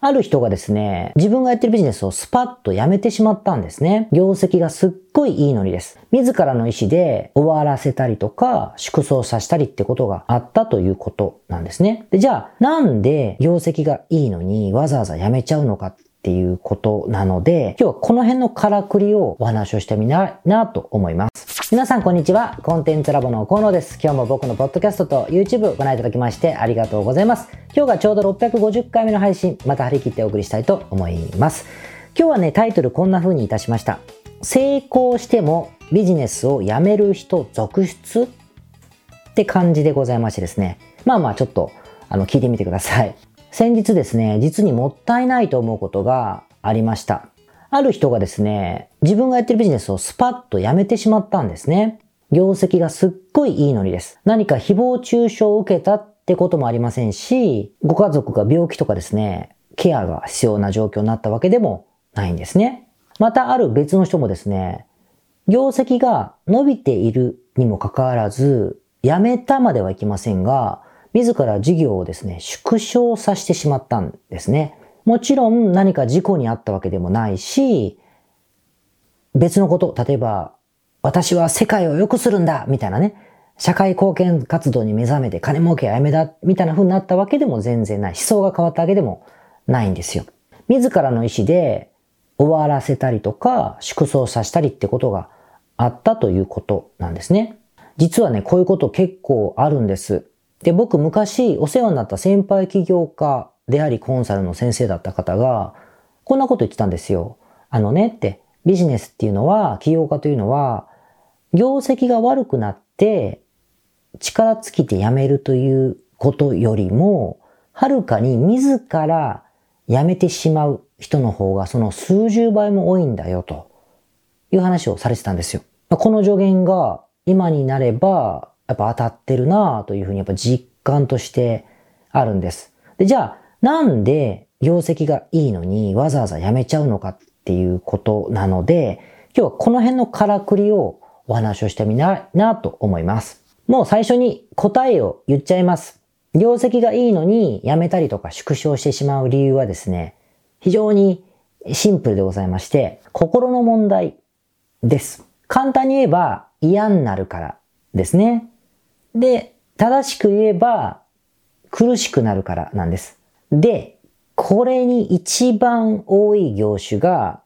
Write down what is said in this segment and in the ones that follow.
ある人がですね、自分がやってるビジネスをスパッとやめてしまったんですね。業績がすっごいいいのにです。自らの意思で終わらせたりとか、縮小させたりってことがあったということなんですね。で、じゃあ、なんで業績がいいのにわざわざやめちゃうのかっていうことなので、今日はこの辺のからくりをお話をしてみないなと思います。皆さんこんにちは。コンテンツラボの河野です。今日も僕のポッドキャストと YouTube ご覧いただきましてありがとうございます。今日がちょうど650回目の配信、また張り切ってお送りしたいと思います。今日はね、タイトルこんな風にいたしました。成功してもビジネスを辞める人続出？って感じでございましてですね。まあまあちょっとあの聞いてみてください。先日ですね、実にもったいないと思うことがありました。ある人がですね、自分がやってるビジネスをスパッとやめてしまったんですね。業績がすっごいいいのにです。何か誹謗中傷を受けたってこともありませんし、ご家族が病気とかですね、ケアが必要な状況になったわけでもないんですね。またある別の人もですね、業績が伸びているにもかかわらず、辞めたまではいきませんが、自ら事業をですね、縮小させてしまったんですね。もちろん何か事故にあったわけでもないし、別のこと、例えば、私は世界を良くするんだみたいなね、社会貢献活動に目覚めて金儲けはやめだみたいな風になったわけでも全然ない。思想が変わったわけでもないんですよ。自らの意思で終わらせたりとか縮小させたりってことがあったということなんですね。実はね、こういうこと結構あるんです。で、僕昔お世話になった先輩起業家でありコンサルの先生だった方が、こんなこと言ってたんですよ。あのねって、ビジネスっていうのは、起業家というのは、業績が悪くなって、力尽きて辞めるということよりも、はるかに自ら辞めてしまう人の方がその数十倍も多いんだよという話をされてたんですよ。この助言が今になればやっぱ当たってるなというふうにやっぱ実感としてあるんです。で、じゃあなんで業績がいいのにわざわざ辞めちゃうのかっていうことなので、今日はこの辺のからくりをお話をしてみないなと思います。もう最初に答えを言っちゃいます。業績がいいのに辞めたりとか縮小してしまう理由はですね、非常にシンプルでございまして、心の問題です。簡単に言えば嫌になるからですね。で、正しく言えば苦しくなるからなんです。で、これに一番多い業種が、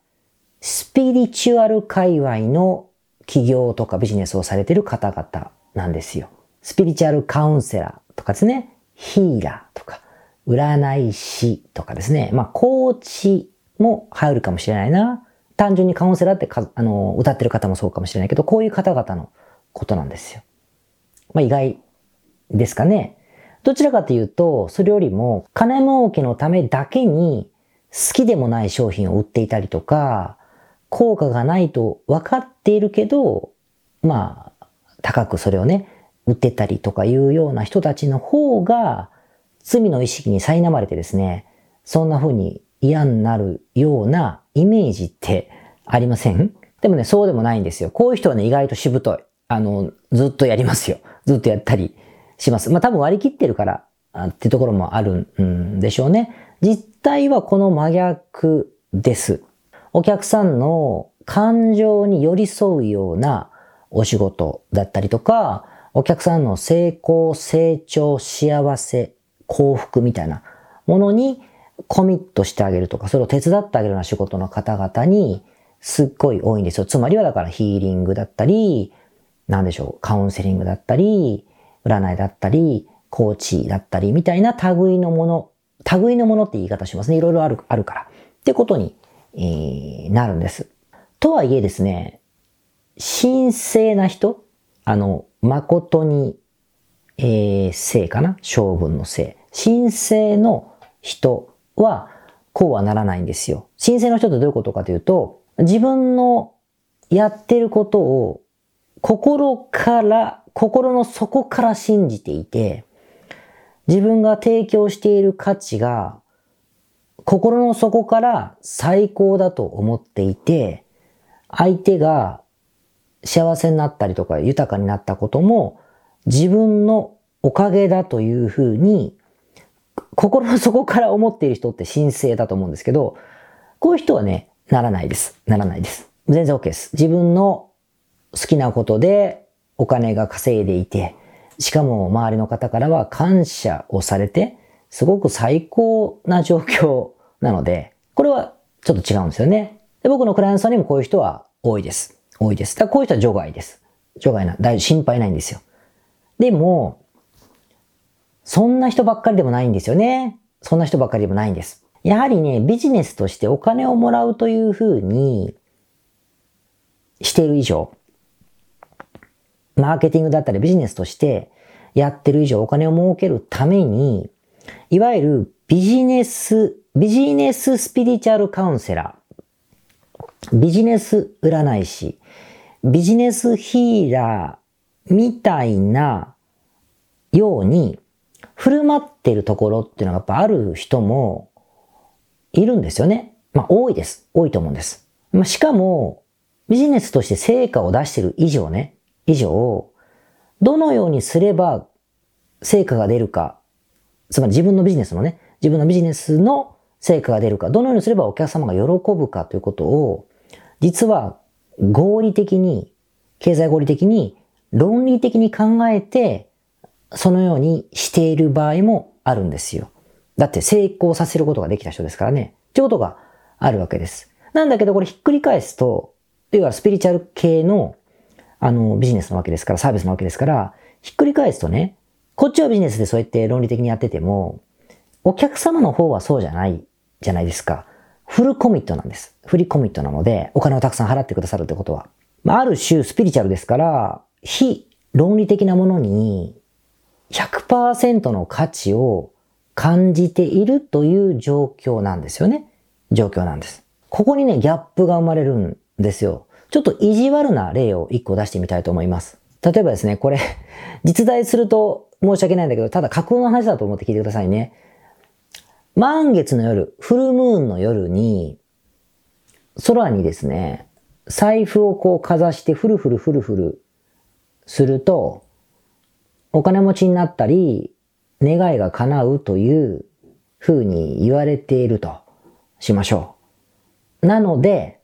スピリチュアル界隈の企業とかビジネスをされている方々なんですよ。スピリチュアルカウンセラーとかですね、ヒーラーとか、占い師とかですね、まあ、コーチも入るかもしれないな。単純にカウンセラーってか、あの、歌ってる方もそうかもしれないけど、こういう方々のことなんですよ。まあ、意外ですかね。どちらかというと、それよりも金儲けのためだけに好きでもない商品を売っていたりとか、効果がないと分かっているけど、まあ、高くそれをね、売ってたりとかいうような人たちの方が、罪の意識に苛まれてですね、そんな風に嫌になるようなイメージってありません？でもね、そうでもないんですよ。こういう人はね、意外としぶとい。あの、ずっとやりますよ。ずっとやったりします。まあ多分割り切ってるからってところもあるんでしょうね。実態はこの真逆です。お客さんの感情に寄り添うようなお仕事だったりとか、お客さんの成功、成長、幸せ、幸福みたいなものにコミットしてあげるとか、それを手伝ってあげるような仕事の方々にすっごい多いんですよ。つまりはだからヒーリングだったり、なんでしょう、カウンセリングだったり、占いだったり、コーチだったり、みたいな類のもの、類のものって言い方しますね。いろいろある、あるから。ってことに、えー、なるんです。とはいえですね、神聖な人、あの、誠に、えー、聖かな？性分の聖。神聖の人は、こうはならないんですよ。神聖の人ってどういうことかというと、自分のやってることを心から心の底から信じていて、自分が提供している価値が心の底から最高だと思っていて、相手が幸せになったりとか豊かになったことも自分のおかげだというふうに心の底から思っている人って神聖だと思うんですけど、こういう人はね、ならないです。ならないです。全然 OK です。自分の好きなことでお金が稼いでいて、しかも周りの方からは感謝をされて、すごく最高な状況なので、これはちょっと違うんですよね。で僕のクライアントさんにもこういう人は多いです。多いです。だからこういう人は除外です。除外な、大心配ないんですよ。でも、そんな人ばっかりでもないんですよね。そんな人ばっかりでもないんです。やはりね、ビジネスとしてお金をもらうというふうにしている以上、マーケティングだったりビジネスとしてやってる以上お金を儲けるために、いわゆるビジネス、ビジネススピリチュアルカウンセラー、ビジネス占い師、ビジネスヒーラーみたいなように振る舞ってるところっていうのがやっぱある人もいるんですよね。まあ多いです。多いと思うんです。まあ、しかもビジネスとして成果を出してる以上ね、以上、どのようにすれば成果が出るか、つまり自分のビジネスのね、自分のビジネスの成果が出るか、どのようにすればお客様が喜ぶかということを、実は合理的に、経済合理的に、論理的に考えて、そのようにしている場合もあるんですよ。だって成功させることができた人ですからね。ってことがあるわけです。なんだけどこれひっくり返すと、要はスピリチュアル系のあの、ビジネスなわけですから、サービスなわけですから、ひっくり返すとね、こっちはビジネスでそうやって論理的にやってても、お客様の方はそうじゃないじゃないですか。フルコミットなんです。フリコミットなので、お金をたくさん払ってくださるってことは。まあ、ある種スピリチュアルですから、非論理的なものに100%の価値を感じているという状況なんですよね。状況なんです。ここにね、ギャップが生まれるんですよ。ちょっと意地悪な例を一個出してみたいと思います。例えばですね、これ、実在すると申し訳ないんだけど、ただ架空の話だと思って聞いてくださいね。満月の夜、フルムーンの夜に、空にですね、財布をこうかざしてフルフルフルフルすると、お金持ちになったり、願いが叶うという風に言われているとしましょう。なので、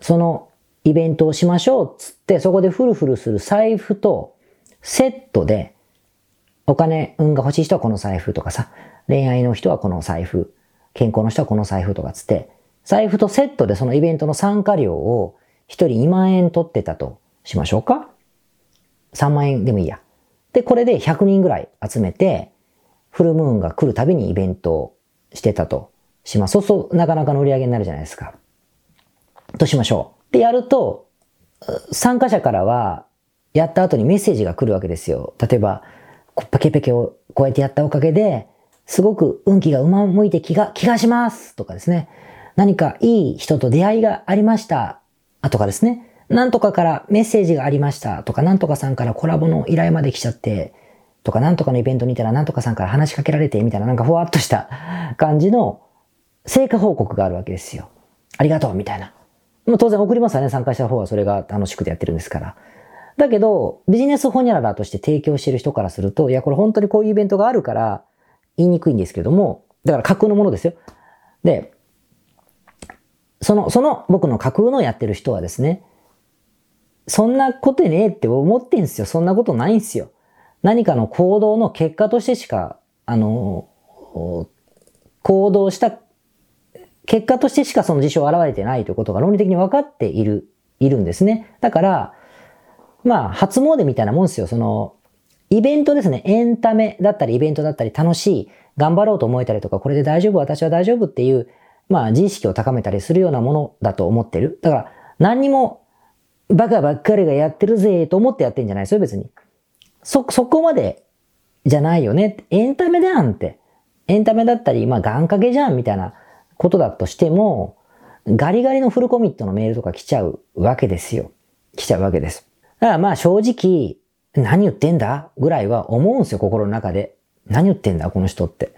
そのイベントをしましょうっつって、そこでフルフルする財布とセットで、お金、運が欲しい人はこの財布とかさ、恋愛の人はこの財布、健康の人はこの財布とかっつって、財布とセットでそのイベントの参加料を一人2万円取ってたとしましょうか ?3 万円でもいいや。で、これで100人ぐらい集めて、フルムーンが来るたびにイベントをしてたとします。そうそう、なかなかの売り上げになるじゃないですか。としましょう。で、やると、参加者からは、やった後にメッセージが来るわけですよ。例えば、ペケペケをこうやってやったおかげで、すごく運気がうま向いて気が、気がしますとかですね。何かいい人と出会いがありました。とかですね。なんとかからメッセージがありましたとか、なんとかさんからコラボの依頼まで来ちゃって、とか、なんとかのイベントにいたらなんとかさんから話しかけられて、みたいななんかふわっとした感じの成果報告があるわけですよ。ありがとうみたいな。まあ、当然送りますわね。参加した方はそれが楽しくてやってるんですから。だけど、ビジネスホニャララとして提供してる人からすると、いや、これ本当にこういうイベントがあるから言いにくいんですけども、だから架空のものですよ。で、その、その僕の架空のやってる人はですね、そんなことねえって思ってんすよ。そんなことないんすよ。何かの行動の結果としてしか、あの、行動した結果としてしかその事象が現れてないということが論理的に分かっている、いるんですね。だから、まあ、初詣みたいなもんですよ。その、イベントですね。エンタメだったり、イベントだったり、楽しい、頑張ろうと思えたりとか、これで大丈夫、私は大丈夫っていう、まあ、自意識を高めたりするようなものだと思ってる。だから、何にも、バカばっかりがやってるぜ、と思ってやってんじゃないですよ、別に。そ、そこまで、じゃないよね。エンタメだんって。エンタメだったり、まあ、願掛けじゃん、みたいなことだとしても、ガリガリのフルコミットのメールとか来ちゃうわけですよ。来ちゃうわけです。だからまあ正直、何言ってんだぐらいは思うんですよ、心の中で。何言ってんだこの人って。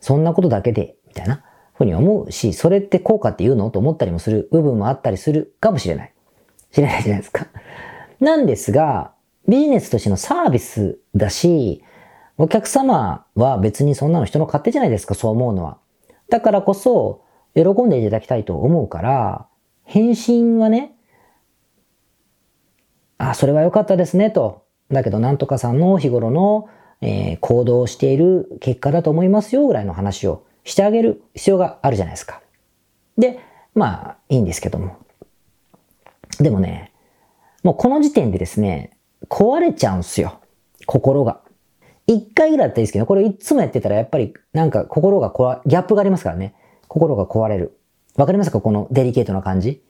そんなことだけで、みたいなふうに思うし、それって効果って言うのと思ったりもする部分もあったりするかもしれない。知れないじゃないですか。なんですが、ビジネスとしてのサービスだし、お客様は別にそんなの人の勝手じゃないですか、そう思うのは。だからこそ、喜んでいただきたいと思うから、返信はね、あ、それは良かったですね、と。だけど、なんとかさんの日頃の、えー、行動をしている結果だと思いますよ、ぐらいの話をしてあげる必要があるじゃないですか。で、まあ、いいんですけども。でもね、もうこの時点でですね、壊れちゃうんすよ。心が。一回ぐらいだったらいいですけど、これいつもやってたらやっぱりなんか心が壊、ギャップがありますからね。心が壊れる。わかりますか？このデリケートな感じ。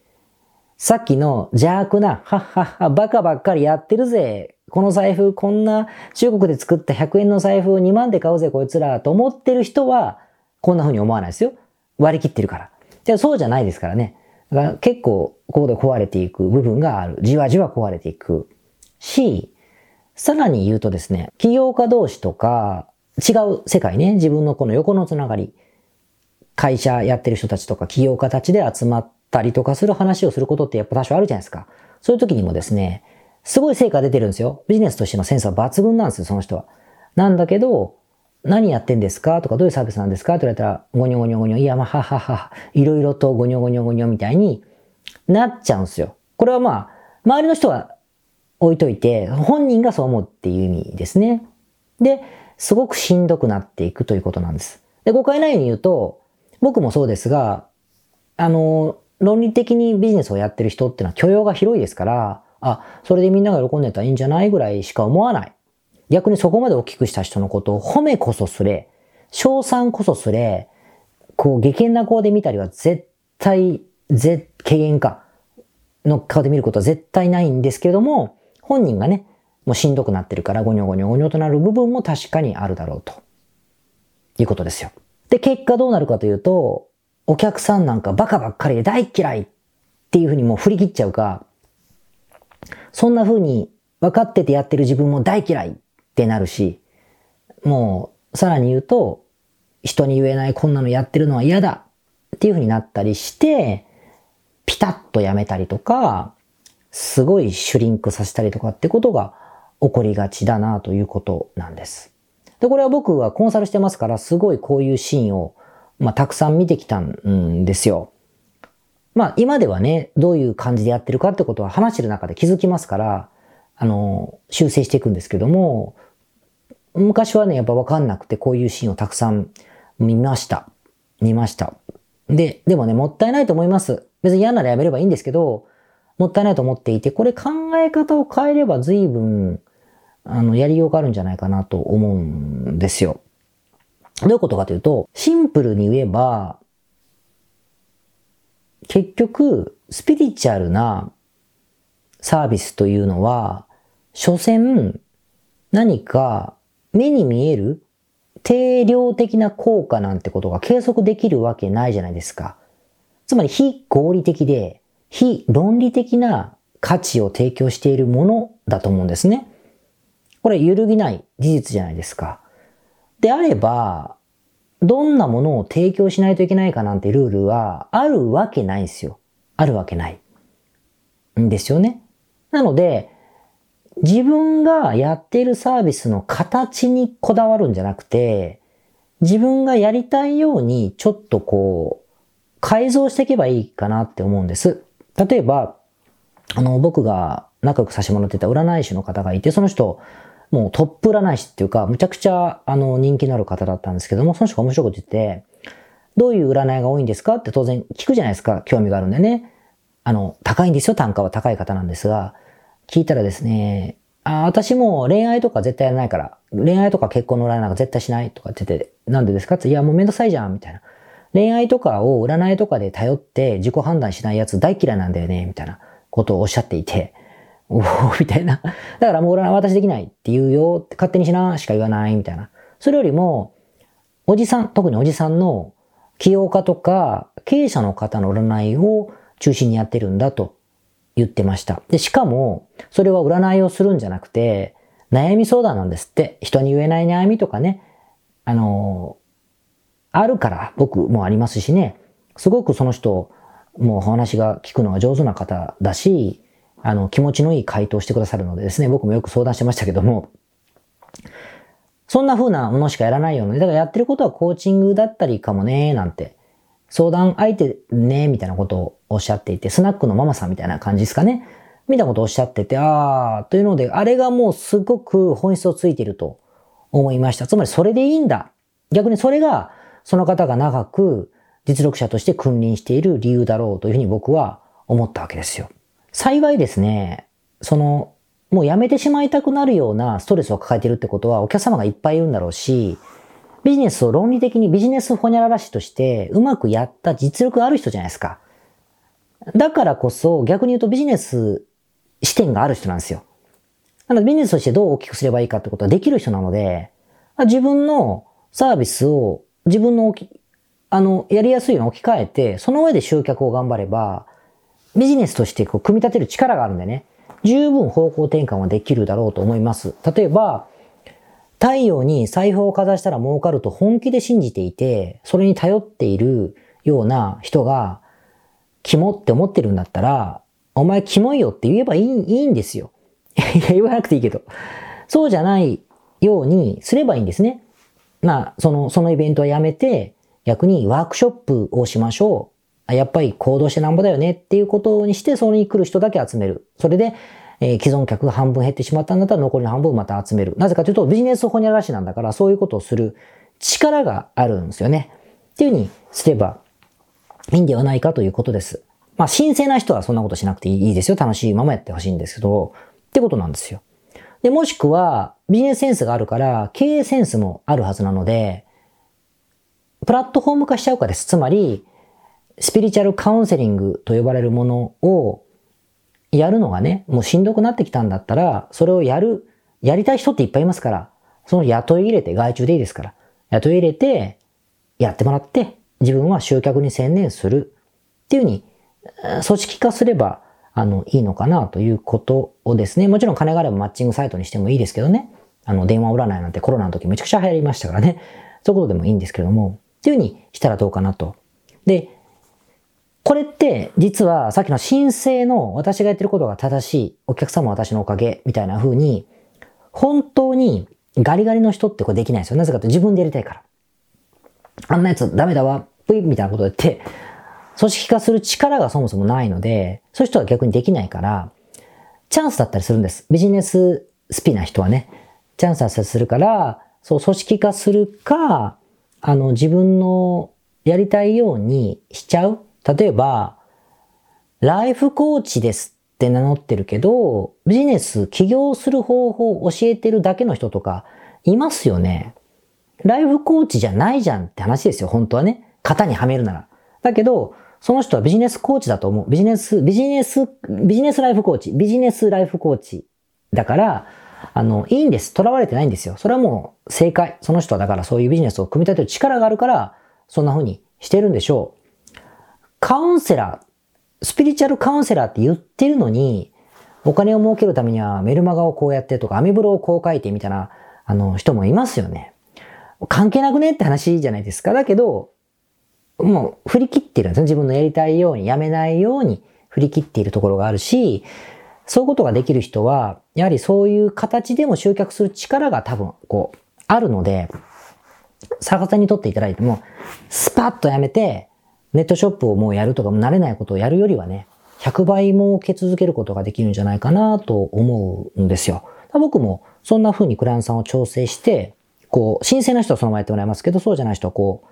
さっきの邪悪な、はっはっは、バカばっかりやってるぜ。この財布、こんな中国で作った100円の財布を2万で買うぜ、こいつら、と思ってる人は、こんな風に思わないですよ。割り切ってるから。でそうじゃないですからね。だから結構、ここで壊れていく部分がある。じわじわ壊れていく。し、さらに言うとですね、企業家同士とか、違う世界ね、自分のこの横のつながり、会社やってる人たちとか企業家たちで集まったりとかする話をすることってやっぱ多少あるじゃないですか。そういう時にもですね、すごい成果出てるんですよ。ビジネスとしてのセンスは抜群なんですよ、その人は。なんだけど、何やってんですかとか、どういうサービスなんですかって言われたら、ゴニョゴニョゴニョ、いや、まあ、ははは、いろいろとゴニョゴニョゴニョみたいになっちゃうんですよ。これはまあ、周りの人は置いといて、本人がそう思うっていう意味ですね。で、すごくしんどくなっていくということなんです。で、誤解ないように言うと、僕もそうですが、あの、論理的にビジネスをやってる人ってのは許容が広いですから、あ、それでみんなが喜んでたらいいんじゃないぐらいしか思わない。逆にそこまで大きくした人のことを褒めこそすれ、称賛こそすれ、こう、下険な顔で見たりは絶対、絶、軽減かの顔で見ることは絶対ないんですけれども、本人がね、もうしんどくなってるからゴニョゴニョゴニョとなる部分も確かにあるだろうと。いうことですよ。で、結果どうなるかというと、お客さんなんかバカばっかりで大嫌いっていうふうにもう振り切っちゃうか、そんな風に分かっててやってる自分も大嫌いってなるし、もうさらに言うと、人に言えないこんなのやってるのは嫌だっていう風になったりして、ピタッとやめたりとか、すごいシュリンクさせたりとかってことが起こりがちだなということなんです。で、これは僕はコンサルしてますから、すごいこういうシーンを、まあ、たくさん見てきたんですよ。まあ、今ではね、どういう感じでやってるかってことは話してる中で気づきますから、あの、修正していくんですけども、昔はね、やっぱわかんなくて、こういうシーンをたくさん見ました。見ました。で、でもね、もったいないと思います。別に嫌ならやめればいいんですけど、もったいないと思っていて、これ考え方を変えれば随分あの、やりようがあるんじゃないかなと思うんですよ。どういうことかというと、シンプルに言えば、結局、スピリチュアルなサービスというのは、所詮、何か目に見える定量的な効果なんてことが計測できるわけないじゃないですか。つまり非合理的で、非論理的な価値を提供しているものだと思うんですね。これ揺るぎない事実じゃないですか。であれば、どんなものを提供しないといけないかなんてルールはあるわけないんですよ。あるわけない。んですよね。なので、自分がやっているサービスの形にこだわるんじゃなくて、自分がやりたいようにちょっとこう、改造していけばいいかなって思うんです。例えば、あの、僕が仲良くさせてもらってた占い師の方がいて、その人、もうトップ占い師っていうか、むちゃくちゃあの人気のある方だったんですけども、その人が面白いこと言って、どういう占いが多いんですかって当然聞くじゃないですか。興味があるんでね。あの、高いんですよ。単価は高い方なんですが、聞いたらですね、あ、私も恋愛とか絶対やらないから、恋愛とか結婚の占いなんか絶対しないとかって言って、なんでですかって、いやもうめんどくさいじゃん、みたいな。恋愛とかを占いとかで頼って自己判断しないやつ大嫌いなんだよね、みたいなことをおっしゃっていて、おおみたいな。だからもう俺は私できないって言うよ勝手にしなしか言わないみたいな。それよりも、おじさん、特におじさんの起業家とか経営者の方の占いを中心にやってるんだと言ってました。で、しかも、それは占いをするんじゃなくて、悩み相談なんですって。人に言えない悩みとかね、あのあるから僕もありますしね、すごくその人、もうお話が聞くのが上手な方だし、あの、気持ちのいい回答してくださるのでですね、僕もよく相談してましたけども、そんな風なものしかやらないようね。だからやってることはコーチングだったりかもね、なんて。相談相手ね、みたいなことをおっしゃっていて、スナックのママさんみたいな感じですかね。みたいなことをおっしゃってて、あー、というので、あれがもうすごく本質をついていると思いました。つまりそれでいいんだ。逆にそれが、その方が長く実力者として君臨している理由だろうというふうに僕は思ったわけですよ。幸いですね、その、もうやめてしまいたくなるようなストレスを抱えているってことはお客様がいっぱいいるんだろうし、ビジネスを論理的にビジネスホニャララ師としてうまくやった実力がある人じゃないですか。だからこそ逆に言うとビジネス視点がある人なんですよ。なのでビジネスとしてどう大きくすればいいかってことはできる人なので、自分のサービスを自分の置きあの、やりやすいように置き換えて、その上で集客を頑張れば、ビジネスとしてこう組み立てる力があるんでね、十分方向転換はできるだろうと思います。例えば、太陽に財布をかざしたら儲かると本気で信じていて、それに頼っているような人が、キモって思ってるんだったら、お前キモいよって言えばいいいいんですよ。いや、言わなくていいけど。そうじゃないようにすればいいんですね。まあ、その、そのイベントはやめて、逆にワークショップをしましょう。やっぱり行動してなんぼだよねっていうことにして、それに来る人だけ集める。それで、え、既存客が半分減ってしまったんだったら残りの半分また集める。なぜかというとビジネスホニャララなんだからそういうことをする力があるんですよね。っていうふうにすればいいんではないかということです。まあ神聖な人はそんなことしなくていいですよ。楽しいままやってほしいんですけど、ってことなんですよ。で、もしくはビジネスセンスがあるから経営センスもあるはずなので、プラットフォーム化しちゃうかです。つまり、スピリチュアルカウンセリングと呼ばれるものをやるのがね、もうしんどくなってきたんだったら、それをやる、やりたい人っていっぱいいますから、その雇い入れて、外注でいいですから、雇い入れて、やってもらって、自分は集客に専念するっていうふうに、組織化すれば、あの、いいのかなということをですね、もちろん金があればマッチングサイトにしてもいいですけどね、あの、電話占いなんてコロナの時めちゃくちゃ流行りましたからね、そういうことでもいいんですけども、っていうふうにしたらどうかなと。で、これって実はさっきの申請の私がやってることが正しい、お客様は私のおかげみたいな風に、本当にガリガリの人ってこれできないですよ。なぜかと自分でやりたいから。あんなやつダメだわ、ぷいみたいなこと言って、組織化する力がそもそもないので、そういう人は逆にできないから、チャンスだったりするんです。ビジネススピな人はね、チャンスだったりするから、そう、組織化するか、あの、自分のやりたいようにしちゃう例えば、ライフコーチですって名乗ってるけど、ビジネス、起業する方法を教えてるだけの人とかいますよね。ライフコーチじゃないじゃんって話ですよ、本当はね。型にはめるなら。だけど、その人はビジネスコーチだと思う。ビジネス、ビジネス、ビジネスライフコーチ、ビジネスライフコーチ。だから、あの、いいんです。囚われてないんですよ。それはもう正解。その人はだからそういうビジネスを組み立てる力があるから、そんな風にしてるんでしょう。カウンセラー、スピリチュアルカウンセラーって言ってるのに、お金を儲けるためにはメルマガをこうやってとか、アメブロをこう書いてみたいな、あの、人もいますよね。関係なくね？って話じゃないですか。だけど、もう振り切ってるんですね。自分のやりたいように、やめないように振り切っているところがあるし、そういうことができる人は、やはりそういう形でも集客する力が多分、こう、あるので、逆さにとっていただいても、スパッとやめて、ネットショップをもうやるとか、慣れないことをやるよりはね、100倍儲け続けることができるんじゃないかなと思うんですよ。僕もそんな風にクライアントさんを調整して、こう、新鮮な人はそのままやってもらいますけど、そうじゃない人はこう、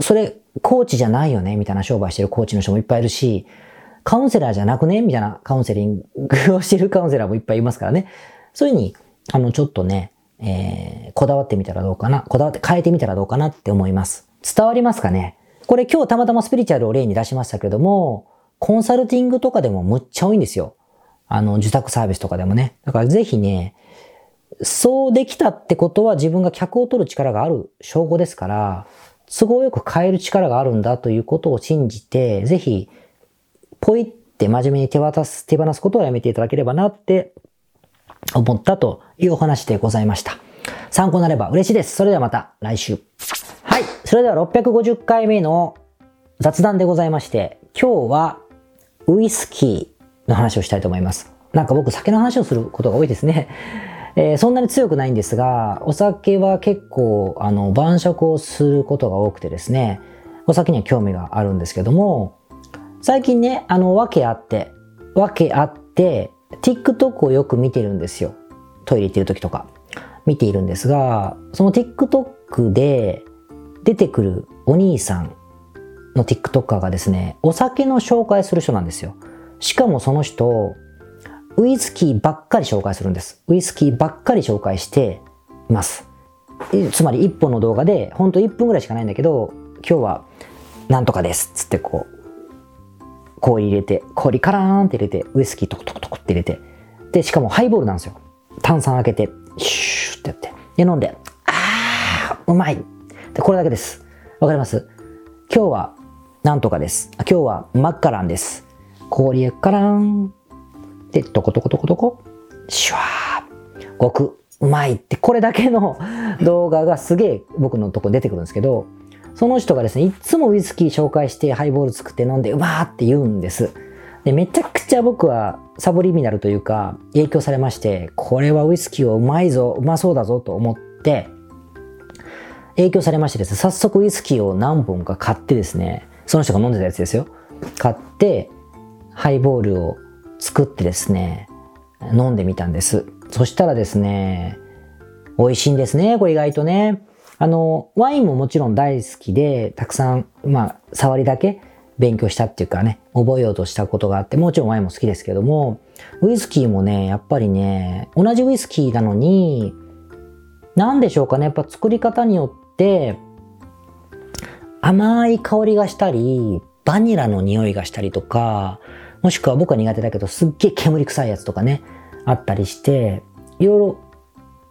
それ、コーチじゃないよねみたいな商売してるコーチの人もいっぱいいるし、カウンセラーじゃなくね？みたいなカウンセリングをしてるカウンセラーもいっぱいいますからね。そういうふうに、あの、ちょっとね、えー、こだわってみたらどうかな？こだわって変えてみたらどうかなって思います。伝わりますかね？これ今日たまたまスピリチュアルを例に出しましたけども、コンサルティングとかでもむっちゃ多いんですよ。あの、受託サービスとかでもね。だからぜひね、そうできたってことは自分が客を取る力がある証拠ですから、都合よく変える力があるんだということを信じて、ぜひ、ポイって真面目に手渡す、手放すことをやめていただければなって思ったというお話でございました。参考になれば嬉しいです。それではまた来週。はい。それでは650回目の雑談でございまして、今日はウイスキーの話をしたいと思います。なんか僕酒の話をすることが多いですね。えー、そんなに強くないんですが、お酒は結構、あの、晩酌をすることが多くてですね、お酒には興味があるんですけども、最近ね、あの、わけあって、わけあって、TikTok をよく見てるんですよ。トイレ行ってる時とか。見ているんですが、その TikTok で出てくるお兄さんの TikToker がですね、お酒の紹介する人なんですよ。しかもその人、ウイスキーばっかり紹介するんです。ウイスキーばっかり紹介しています。つまり1本の動画で、ほんと1分ぐらいしかないんだけど、今日はなんとかですつってこう、氷入れて、氷カラーンって入れて、ウイスキートコトコトコって入れて、で、しかもハイボールなんですよ。炭酸開けて、シューってやって、で、飲んで、あー、うまいで、これだけです。わかります？今日はなんとかです。今日はマッカランです。氷カラーン。で、トコトコトコトコ。シュワー。ごく、うまいって、これだけの 動画がすげえ僕のとこ出てくるんですけど、その人がですね、いつもウイスキー紹介してハイボール作って飲んでうまーって言うんです。で、めちゃくちゃ僕はサブリミナルというか影響されまして、これはウイスキーをうまいぞ、うまそうだぞと思って、影響されましてですね、早速ウイスキーを何本か買ってですね、その人が飲んでたやつですよ。買って、ハイボールを作ってですね、飲んでみたんです。そしたらですね、美味しいんですね、これ意外とね。あの、ワインももちろん大好きで、たくさん、まあ、触りだけ勉強したっていうかね、覚えようとしたことがあって、もちろんワインも好きですけども、ウイスキーもね、やっぱりね、同じウイスキーなのに、なんでしょうかね、やっぱ作り方によって、甘い香りがしたり、バニラの匂いがしたりとか、もしくは僕は苦手だけど、すっげえ煙臭いやつとかね、あったりして、いろいろ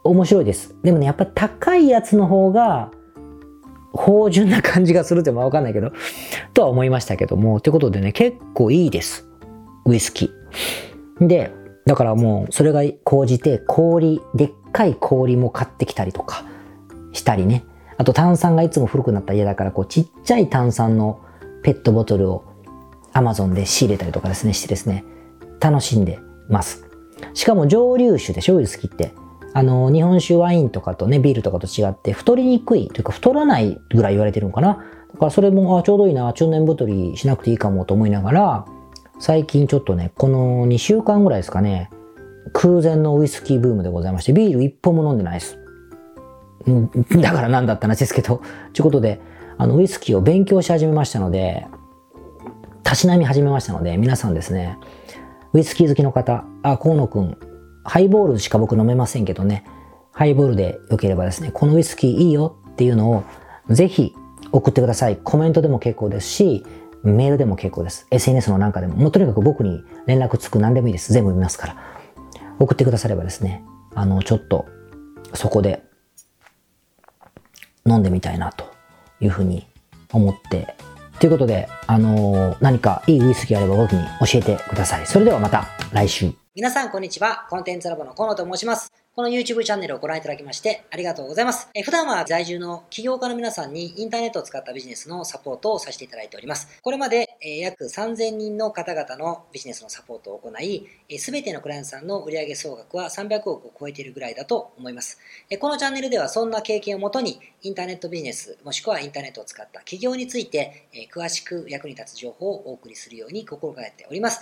面白いです。でもね、やっぱ高いやつの方が、芳醇な感じがするってわかんないけど、とは思いましたけども、ということでね、結構いいです。ウイスキー。で、だからもう、それが講じて、氷、でっかい氷も買ってきたりとか、したりね。あと炭酸がいつも古くなった家だから、こうちっちゃい炭酸のペットボトルを Amazon で仕入れたりとかですね、してですね、楽しんでます。しかも蒸留酒でしょ、ウイスキーって。あの、日本酒ワインとかとね、ビールとかと違って太りにくいというか太らないぐらい言われてるのかな。だからそれも、あ、ちょうどいいな、中年太りしなくていいかもと思いながら、最近ちょっとね、この2週間ぐらいですかね、空前のウイスキーブームでございまして、ビール一本も飲んでないです。うん、だからなんだった話ですけど、ということで、あの、ウイスキーを勉強し始めましたので、たしなみ始めましたので、皆さんですね、ウイスキー好きの方、あ、河野くん、ハイボールしか僕飲めませんけどね、ハイボールで良ければですね、このウイスキーいいよっていうのを、ぜひ送ってください。コメントでも結構ですし、メールでも結構です。SNS のなんかでも。もうとにかく僕に連絡つく何でもいいです。全部見ますから。送ってくださればですね、あの、ちょっと、そこで飲んでみたいなというふうに思って。ということで、あのー、何かいいウイスキーあれば僕に教えてください。それではまた来週。皆さんこんにちは。コンテンツラボの河野と申します。この YouTube チャンネルをご覧いただきましてありがとうございます。え普段は在住の起業家の皆さんにインターネットを使ったビジネスのサポートをさせていただいております。これまで、え約3000人の方々のビジネスのサポートを行い、すべてのクライアントさんの売上総額は300億を超えているぐらいだと思います。えこのチャンネルではそんな経験をもとにインターネットビジネスもしくはインターネットを使った起業について、え詳しく役に立つ情報をお送りするように心がけております。